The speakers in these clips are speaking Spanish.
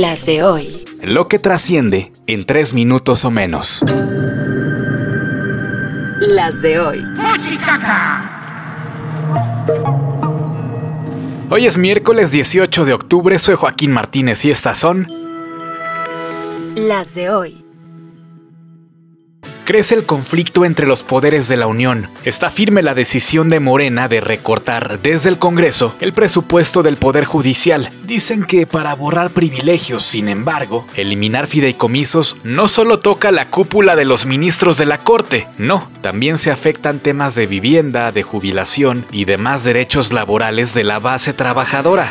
Las de hoy. Lo que trasciende en tres minutos o menos. Las de hoy. Hoy es miércoles 18 de octubre, soy Joaquín Martínez y estas son Las de hoy. Crece el conflicto entre los poderes de la Unión. Está firme la decisión de Morena de recortar desde el Congreso el presupuesto del Poder Judicial. Dicen que para borrar privilegios, sin embargo, eliminar fideicomisos no solo toca la cúpula de los ministros de la Corte, no, también se afectan temas de vivienda, de jubilación y demás derechos laborales de la base trabajadora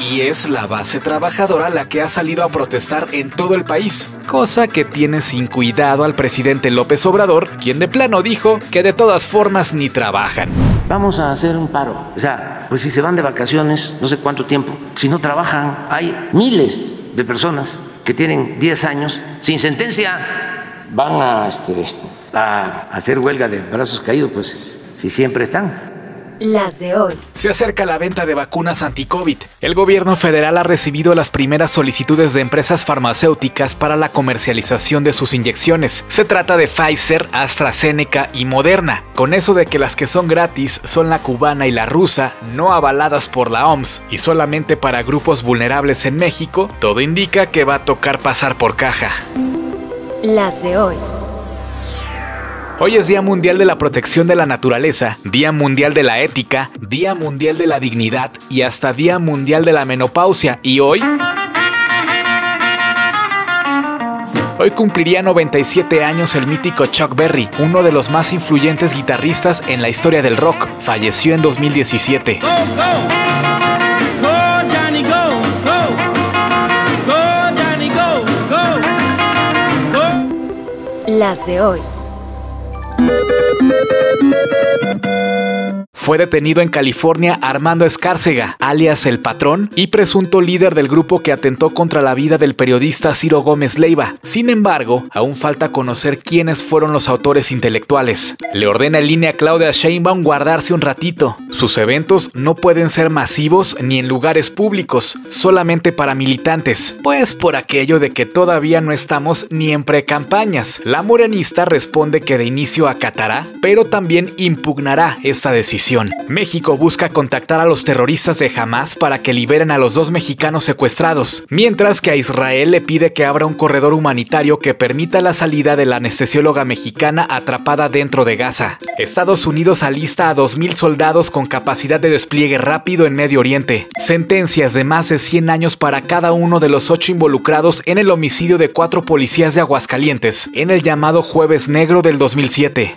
y es la base trabajadora la que ha salido a protestar en todo el país, cosa que tiene sin cuidado al presidente López Obrador, quien de plano dijo que de todas formas ni trabajan. Vamos a hacer un paro. O sea, pues si se van de vacaciones, no sé cuánto tiempo, si no trabajan, hay miles de personas que tienen 10 años sin sentencia, van a, este, a hacer huelga de brazos caídos, pues si siempre están. Las de hoy. Se acerca la venta de vacunas anti-COVID. El gobierno federal ha recibido las primeras solicitudes de empresas farmacéuticas para la comercialización de sus inyecciones. Se trata de Pfizer, AstraZeneca y Moderna. Con eso de que las que son gratis son la cubana y la rusa, no avaladas por la OMS y solamente para grupos vulnerables en México, todo indica que va a tocar pasar por caja. Las de hoy. Hoy es Día Mundial de la Protección de la Naturaleza, Día Mundial de la Ética, Día Mundial de la Dignidad y hasta Día Mundial de la Menopausia. Y hoy... Hoy cumpliría 97 años el mítico Chuck Berry, uno de los más influyentes guitarristas en la historia del rock. Falleció en 2017. Las de hoy. Thank you. Fue detenido en California Armando Escárcega, alias El Patrón, y presunto líder del grupo que atentó contra la vida del periodista Ciro Gómez Leiva. Sin embargo, aún falta conocer quiénes fueron los autores intelectuales. Le ordena en línea Claudia Sheinbaum guardarse un ratito. Sus eventos no pueden ser masivos ni en lugares públicos, solamente para militantes, pues por aquello de que todavía no estamos ni en precampañas. La morenista responde que de inicio acatará, pero también impugnará esta decisión. México busca contactar a los terroristas de Hamas para que liberen a los dos mexicanos secuestrados, mientras que a Israel le pide que abra un corredor humanitario que permita la salida de la anestesióloga mexicana atrapada dentro de Gaza. Estados Unidos alista a 2.000 soldados con capacidad de despliegue rápido en Medio Oriente. Sentencias de más de 100 años para cada uno de los ocho involucrados en el homicidio de cuatro policías de Aguascalientes, en el llamado Jueves Negro del 2007.